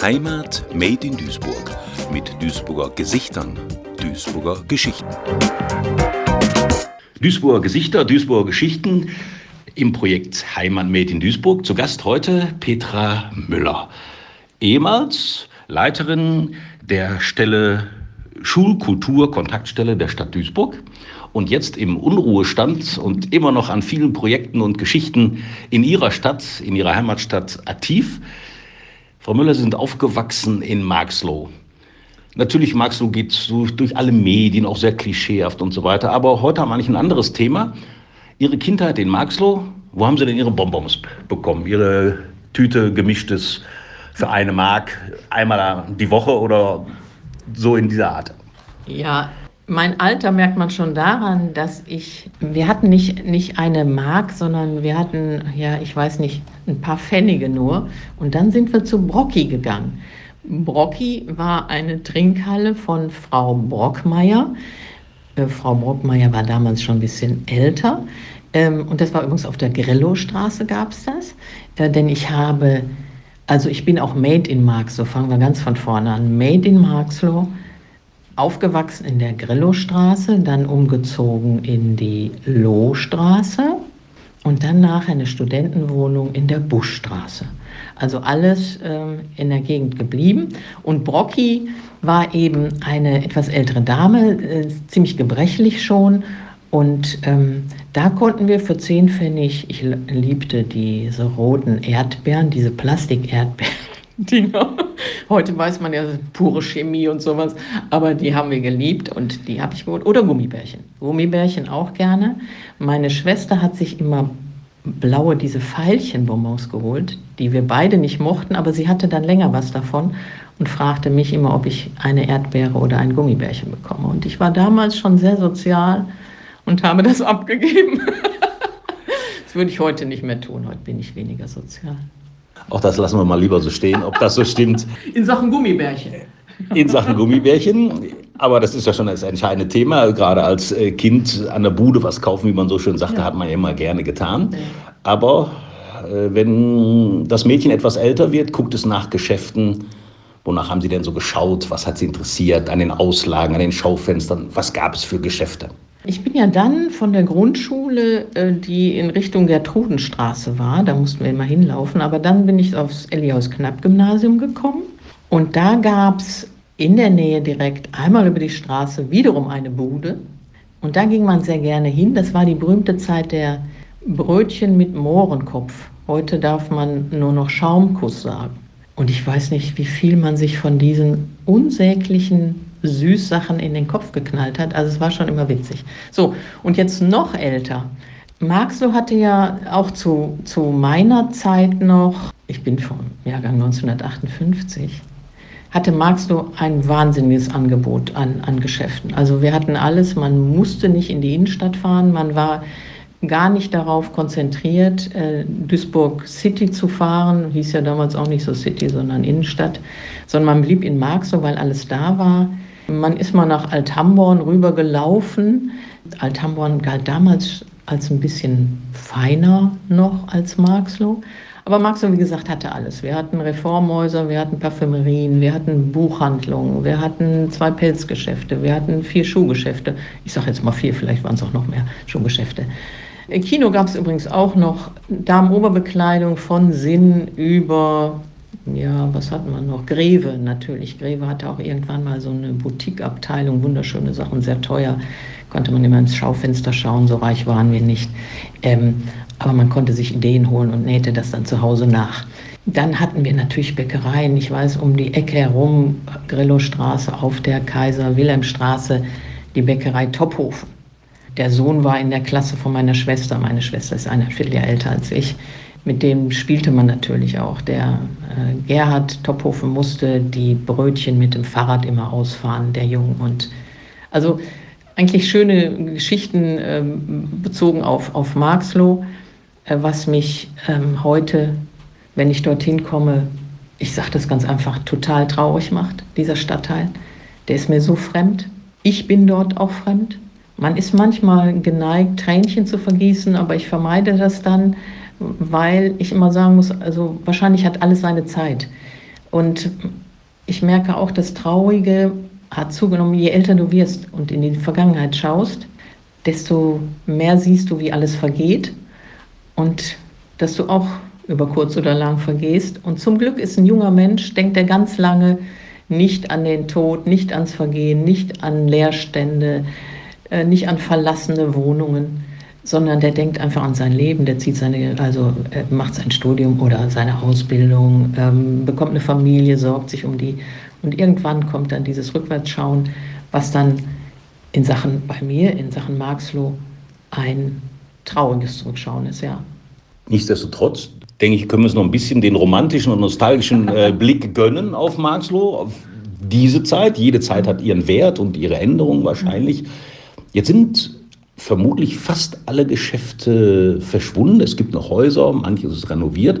Heimat Made in Duisburg mit Duisburger Gesichtern, Duisburger Geschichten. Duisburger Gesichter, Duisburger Geschichten im Projekt Heimat Made in Duisburg. Zu Gast heute Petra Müller, ehemals Leiterin der Stelle Schulkultur Kontaktstelle der Stadt Duisburg und jetzt im Unruhestand und immer noch an vielen Projekten und Geschichten in ihrer Stadt, in ihrer Heimatstadt aktiv. Frau Müller, Sie sind aufgewachsen in Marxloh. Natürlich, Marxloh geht durch alle Medien, auch sehr klischeehaft und so weiter. Aber heute haben wir eigentlich ein anderes Thema. Ihre Kindheit in Marxloh, wo haben Sie denn Ihre Bonbons bekommen? Ihre Tüte gemischtes für eine Mark einmal die Woche oder so in dieser Art? Ja, mein Alter merkt man schon daran, dass ich, wir hatten nicht, nicht eine Mark, sondern wir hatten, ja, ich weiß nicht, ein paar Pfennige nur. Und dann sind wir zu Brocki gegangen. Brocki war eine Trinkhalle von Frau Brockmeier. Äh, Frau Brockmeier war damals schon ein bisschen älter. Ähm, und das war übrigens auf der Grillo-Straße gab es das. Äh, denn ich habe, also ich bin auch Made in Marxloh, fangen wir ganz von vorne an. Made in Marxloh aufgewachsen in der Grillostraße, dann umgezogen in die Lohstraße und dann nachher eine Studentenwohnung in der Buschstraße. Also alles ähm, in der Gegend geblieben. Und Brocki war eben eine etwas ältere Dame, äh, ziemlich gebrechlich schon. Und ähm, da konnten wir für 10 Pfennig, ich liebte diese roten Erdbeeren, diese Plastik-Erdbeeren, Dinger. Heute weiß man ja pure Chemie und sowas, aber die haben wir geliebt und die habe ich geholt. Oder Gummibärchen. Gummibärchen auch gerne. Meine Schwester hat sich immer blaue, diese Veilchenbonbons geholt, die wir beide nicht mochten, aber sie hatte dann länger was davon und fragte mich immer, ob ich eine Erdbeere oder ein Gummibärchen bekomme. Und ich war damals schon sehr sozial und habe das abgegeben. das würde ich heute nicht mehr tun. Heute bin ich weniger sozial. Auch das lassen wir mal lieber so stehen, ob das so stimmt. In Sachen Gummibärchen. In Sachen Gummibärchen. Aber das ist ja schon das entscheidende Thema. Gerade als äh, Kind an der Bude was kaufen, wie man so schön sagte, ja. hat man ja immer gerne getan. Aber äh, wenn das Mädchen etwas älter wird, guckt es nach Geschäften. Wonach haben Sie denn so geschaut? Was hat Sie interessiert an den Auslagen, an den Schaufenstern? Was gab es für Geschäfte? Ich bin ja dann von der Grundschule, äh, die in Richtung Gertrudenstraße war, da mussten wir immer hinlaufen, aber dann bin ich aufs Eliaus-Knapp-Gymnasium gekommen und da gab es in der Nähe direkt einmal über die Straße wiederum eine Bude und da ging man sehr gerne hin. Das war die berühmte Zeit der Brötchen mit Mohrenkopf. Heute darf man nur noch Schaumkuss sagen. Und ich weiß nicht, wie viel man sich von diesen unsäglichen Süßsachen in den Kopf geknallt hat. Also es war schon immer witzig. So, und jetzt noch älter. Marxloh hatte ja auch zu, zu meiner Zeit noch, ich bin vom Jahrgang 1958, hatte Marxloh ein wahnsinniges Angebot an, an Geschäften. Also wir hatten alles, man musste nicht in die Innenstadt fahren, man war gar nicht darauf konzentriert, äh, Duisburg City zu fahren, hieß ja damals auch nicht so City, sondern Innenstadt, sondern man blieb in Marxloh, weil alles da war. Man ist mal nach Althamborn rübergelaufen. Althamborn galt damals als ein bisschen feiner noch als Marxloh. Aber Marxloh, wie gesagt, hatte alles. Wir hatten Reformhäuser, wir hatten Parfümerien, wir hatten Buchhandlungen, wir hatten zwei Pelzgeschäfte, wir hatten vier Schuhgeschäfte. Ich sage jetzt mal vier, vielleicht waren es auch noch mehr Schuhgeschäfte. Im Kino gab es übrigens auch noch Damenoberbekleidung von Sinn über ja, was hat man noch? Greve natürlich. Greve hatte auch irgendwann mal so eine Boutique-Abteilung, wunderschöne Sachen, sehr teuer. Konnte man immer ins Schaufenster schauen, so reich waren wir nicht. Ähm, aber man konnte sich Ideen holen und nähte das dann zu Hause nach. Dann hatten wir natürlich Bäckereien. Ich weiß, um die Ecke herum, Grillostraße, auf der Kaiser-Wilhelm-Straße, die Bäckerei Tophofen. Der Sohn war in der Klasse von meiner Schwester. Meine Schwester ist ein Vierteljahr älter als ich mit dem spielte man natürlich auch. Der äh, Gerhard Tophofen musste die Brötchen mit dem Fahrrad immer ausfahren, der Jung. Und also eigentlich schöne Geschichten äh, bezogen auf, auf Marxloh, äh, was mich ähm, heute, wenn ich dorthin komme, ich sage das ganz einfach, total traurig macht, dieser Stadtteil. Der ist mir so fremd. Ich bin dort auch fremd. Man ist manchmal geneigt, Tränchen zu vergießen, aber ich vermeide das dann, weil ich immer sagen muss, also wahrscheinlich hat alles seine Zeit. Und ich merke auch, das Traurige hat zugenommen, je älter du wirst und in die Vergangenheit schaust, desto mehr siehst du, wie alles vergeht und dass du auch über kurz oder lang vergehst. Und zum Glück ist ein junger Mensch, denkt er ganz lange nicht an den Tod, nicht ans Vergehen, nicht an Leerstände, äh, nicht an verlassene Wohnungen, sondern der denkt einfach an sein Leben, der zieht seine, also macht sein Studium oder seine Ausbildung, ähm, bekommt eine Familie, sorgt sich um die und irgendwann kommt dann dieses Rückwärtsschauen, was dann in Sachen bei mir, in Sachen Marxloh, ein trauriges Zurückschauen ist, ja. Nichtsdestotrotz, denke ich, können wir uns noch ein bisschen den romantischen und nostalgischen äh, Blick gönnen auf Marxloh, auf diese Zeit. Jede Zeit hat ihren Wert und ihre Änderungen wahrscheinlich. Jetzt sind vermutlich fast alle Geschäfte verschwunden. Es gibt noch Häuser, manches ist renoviert,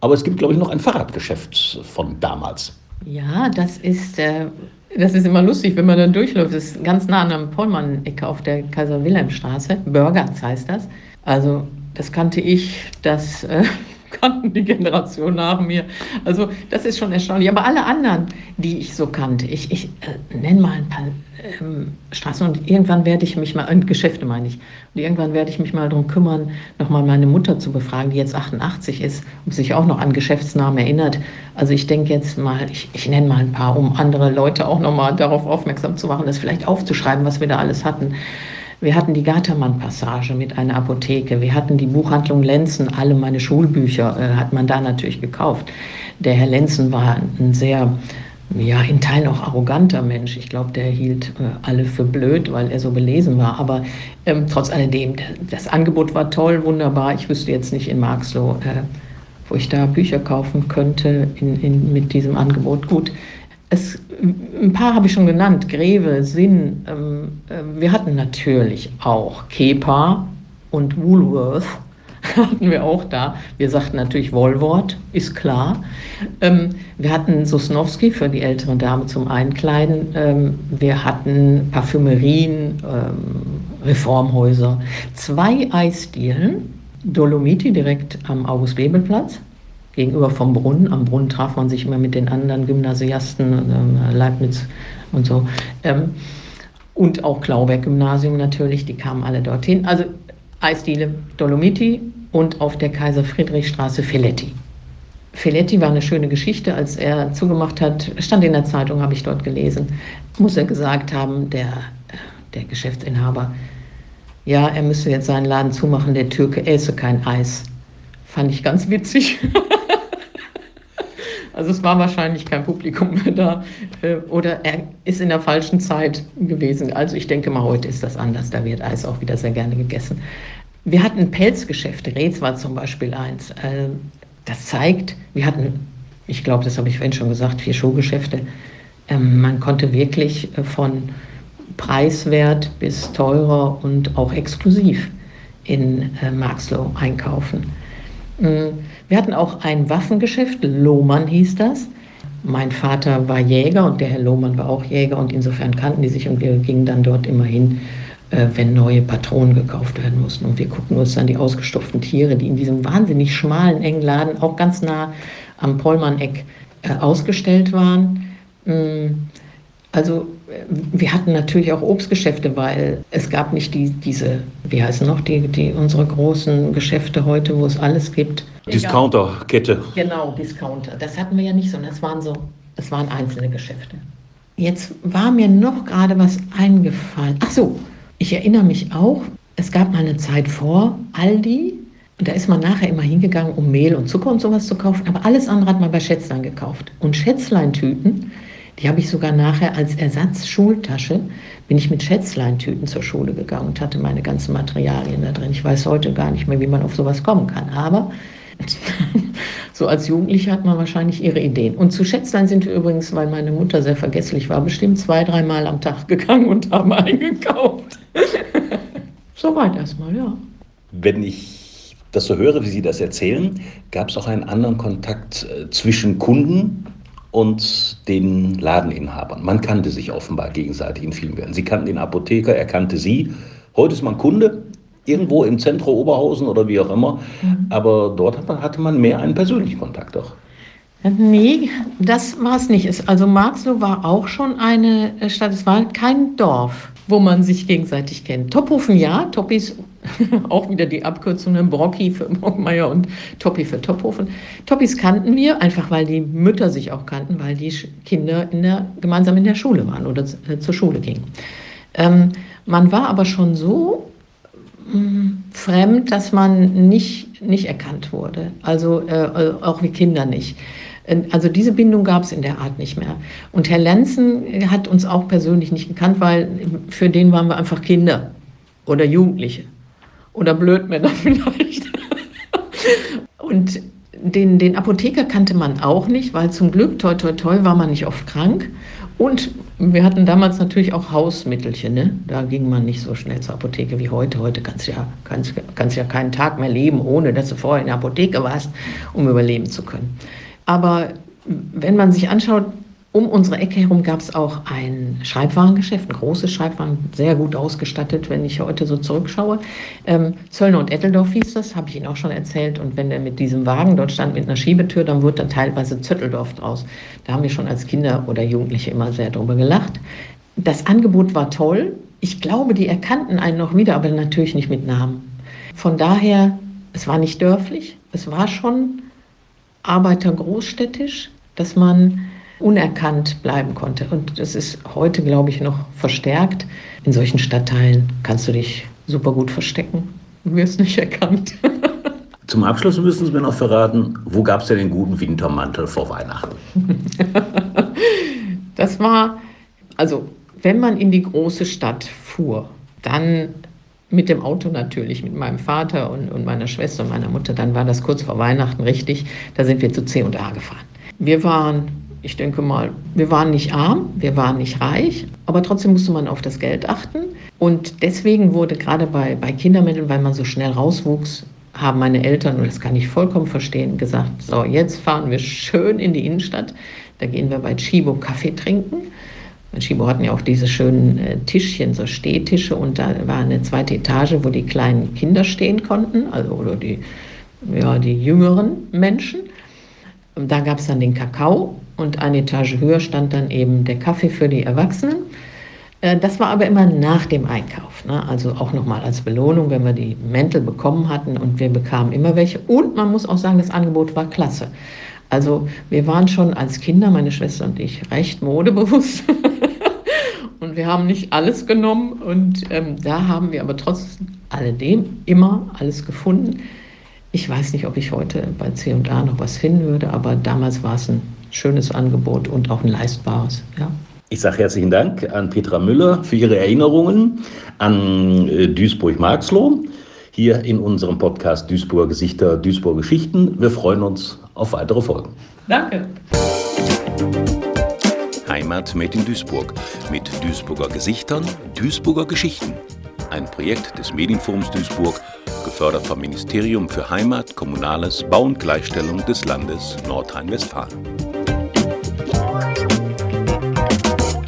aber es gibt, glaube ich, noch ein Fahrradgeschäft von damals. Ja, das ist, äh, das ist immer lustig, wenn man dann durchläuft. Das ist ganz nah an der Pollmann-Ecke auf der Kaiser-Wilhelm-Straße. Burgers heißt das. Also, das kannte ich, das äh, kannten die Generation nach mir. Also das ist schon erstaunlich. Aber alle anderen, die ich so kannte, ich, ich äh, nenne mal ein paar ähm, Straßen und irgendwann werde ich mich mal, äh, Geschäfte meine ich, und irgendwann werde ich mich mal darum kümmern, nochmal meine Mutter zu befragen, die jetzt 88 ist und sich auch noch an Geschäftsnamen erinnert. Also ich denke jetzt mal, ich, ich nenne mal ein paar, um andere Leute auch nochmal darauf aufmerksam zu machen, das vielleicht aufzuschreiben, was wir da alles hatten. Wir hatten die Gatermann-Passage mit einer Apotheke. Wir hatten die Buchhandlung Lenzen. Alle meine Schulbücher äh, hat man da natürlich gekauft. Der Herr Lenzen war ein sehr, ja, in Teilen auch arroganter Mensch. Ich glaube, der hielt äh, alle für blöd, weil er so belesen war. Aber ähm, trotz alledem, das Angebot war toll, wunderbar. Ich wüsste jetzt nicht in Marxloh, äh, wo ich da Bücher kaufen könnte in, in, mit diesem Angebot. Gut, es, ein paar habe ich schon genannt, Greve, Sinn. Ähm, äh, wir hatten natürlich auch Kepa und Woolworth hatten wir auch da. Wir sagten natürlich Wollwort, ist klar. Ähm, wir hatten Sosnowski für die ältere Dame zum Einkleiden. Ähm, wir hatten Parfümerien, ähm, Reformhäuser, zwei Eisdielen, Dolomiti direkt am August-Bebel-Platz gegenüber vom Brunnen. Am Brunnen traf man sich immer mit den anderen Gymnasiasten, äh, Leibniz und so. Ähm, und auch Klauberg-Gymnasium natürlich, die kamen alle dorthin. Also Eisdiele Dolomiti und auf der Kaiser-Friedrich-Straße Filetti. Filetti war eine schöne Geschichte, als er zugemacht hat, stand in der Zeitung, habe ich dort gelesen, muss er gesagt haben, der, der Geschäftsinhaber, ja, er müsse jetzt seinen Laden zumachen, der Türke esse kein Eis. Fand ich ganz witzig. Also es war wahrscheinlich kein Publikum mehr da äh, oder er ist in der falschen Zeit gewesen. Also ich denke mal, heute ist das anders. Da wird Eis auch wieder sehr gerne gegessen. Wir hatten Pelzgeschäfte. Rez war zum Beispiel eins. Äh, das zeigt, wir hatten, ich glaube, das habe ich vorhin schon gesagt, vier Schuhgeschäfte. Ähm, man konnte wirklich äh, von preiswert bis teurer und auch exklusiv in Marxloh einkaufen. Wir hatten auch ein Waffengeschäft, Lohmann hieß das. Mein Vater war Jäger und der Herr Lohmann war auch Jäger und insofern kannten die sich und wir gingen dann dort immer hin, äh, wenn neue Patronen gekauft werden mussten. Und wir guckten uns dann die ausgestopften Tiere, die in diesem wahnsinnig schmalen, engen Laden, auch ganz nah am Pollmann-Eck, äh, ausgestellt waren. Mm, also wir hatten natürlich auch Obstgeschäfte, weil es gab nicht die, diese, wie heißen noch, die, die unsere großen Geschäfte heute, wo es alles gibt. Discounter-Kette. Genau, Discounter. Das hatten wir ja nicht, sondern es waren so, es waren einzelne Geschäfte. Jetzt war mir noch gerade was eingefallen. Ach so, ich erinnere mich auch, es gab mal eine Zeit vor Aldi, und da ist man nachher immer hingegangen, um Mehl und Zucker und sowas zu kaufen, aber alles andere hat man bei Schätzlein gekauft. Und Schätzlein-Tüten, die habe ich sogar nachher als Ersatzschultasche, bin ich mit Schätzleintüten zur Schule gegangen und hatte meine ganzen Materialien da drin. Ich weiß heute gar nicht mehr, wie man auf sowas kommen kann. Aber so als Jugendliche hat man wahrscheinlich ihre Ideen. Und zu Schätzlein sind wir übrigens, weil meine Mutter sehr vergesslich war, bestimmt zwei, dreimal am Tag gegangen und haben eingekauft. Soweit erstmal, ja. Wenn ich das so höre, wie Sie das erzählen, gab es auch einen anderen Kontakt äh, zwischen Kunden und den Ladeninhabern. Man kannte sich offenbar gegenseitig in vielen Fällen. Sie kannten den Apotheker, er kannte Sie. Heute ist man Kunde irgendwo im Zentrum Oberhausen oder wie auch immer. Mhm. Aber dort hatte man mehr einen persönlichen Kontakt doch. Nee, das war es nicht. Also Marxloh war auch schon eine Stadt, es war kein Dorf, wo man sich gegenseitig kennt. Tophofen ja, Toppis, auch wieder die Abkürzungen, Brocki für Brockmeier und Toppi für Tophofen. Toppis kannten wir, einfach weil die Mütter sich auch kannten, weil die Kinder in der, gemeinsam in der Schule waren oder äh, zur Schule gingen. Ähm, man war aber schon so fremd, dass man nicht, nicht erkannt wurde. Also äh, auch wie Kinder nicht. Äh, also diese Bindung gab es in der Art nicht mehr. Und Herr Lenzen hat uns auch persönlich nicht gekannt, weil für den waren wir einfach Kinder oder Jugendliche oder Blödmänner vielleicht. Und den, den Apotheker kannte man auch nicht, weil zum Glück, toi, toi, toi, war man nicht oft krank. Und wir hatten damals natürlich auch Hausmittelchen. Ne? Da ging man nicht so schnell zur Apotheke wie heute. Heute kannst du ja, kannst, kannst ja keinen Tag mehr leben, ohne dass du vorher in der Apotheke warst, um überleben zu können. Aber wenn man sich anschaut, um unsere Ecke herum gab es auch ein Schreibwarengeschäft, ein großes Schreibwaren, sehr gut ausgestattet, wenn ich heute so zurückschaue. Ähm, Zöllner und Etteldorf hieß das, habe ich Ihnen auch schon erzählt. Und wenn er mit diesem Wagen dort stand mit einer Schiebetür, dann wurde dann teilweise Zötteldorf draus. Da haben wir schon als Kinder oder Jugendliche immer sehr drüber gelacht. Das Angebot war toll. Ich glaube, die erkannten einen noch wieder, aber natürlich nicht mit Namen. Von daher, es war nicht dörflich, es war schon arbeitergroßstädtisch, dass man unerkannt bleiben konnte. Und das ist heute, glaube ich, noch verstärkt. In solchen Stadtteilen kannst du dich super gut verstecken. Du wirst nicht erkannt. Zum Abschluss müssen Sie mir noch verraten, wo gab es denn den guten Wintermantel vor Weihnachten? das war, also wenn man in die große Stadt fuhr, dann mit dem Auto natürlich, mit meinem Vater und, und meiner Schwester und meiner Mutter, dann war das kurz vor Weihnachten richtig, da sind wir zu C&A gefahren. Wir waren ich denke mal, wir waren nicht arm, wir waren nicht reich, aber trotzdem musste man auf das Geld achten. Und deswegen wurde gerade bei, bei Kindermitteln, weil man so schnell rauswuchs, haben meine Eltern, und das kann ich vollkommen verstehen, gesagt, so, jetzt fahren wir schön in die Innenstadt. Da gehen wir bei Chibo Kaffee trinken. Bei Chibo hatten ja auch diese schönen äh, Tischchen, so Stehtische, und da war eine zweite Etage, wo die kleinen Kinder stehen konnten, also oder die, ja, die jüngeren Menschen. Und da gab es dann den Kakao und eine Etage höher stand dann eben der Kaffee für die Erwachsenen. Äh, das war aber immer nach dem Einkauf, ne? also auch nochmal als Belohnung, wenn wir die Mäntel bekommen hatten und wir bekamen immer welche. Und man muss auch sagen, das Angebot war klasse. Also wir waren schon als Kinder, meine Schwester und ich, recht modebewusst. und wir haben nicht alles genommen und ähm, da haben wir aber trotz alledem immer alles gefunden. Ich weiß nicht, ob ich heute bei C&A noch was finden würde, aber damals war es ein schönes Angebot und auch ein leistbares. Ja. Ich sage herzlichen Dank an Petra Müller für ihre Erinnerungen an äh, Duisburg-Marxloh hier in unserem Podcast Duisburger Gesichter, Duisburger Geschichten. Wir freuen uns auf weitere Folgen. Danke. Heimat made in Duisburg mit Duisburger Gesichtern, Duisburger Geschichten. Ein Projekt des Medienforums Duisburg, gefördert vom Ministerium für Heimat, Kommunales, Bau und Gleichstellung des Landes Nordrhein-Westfalen.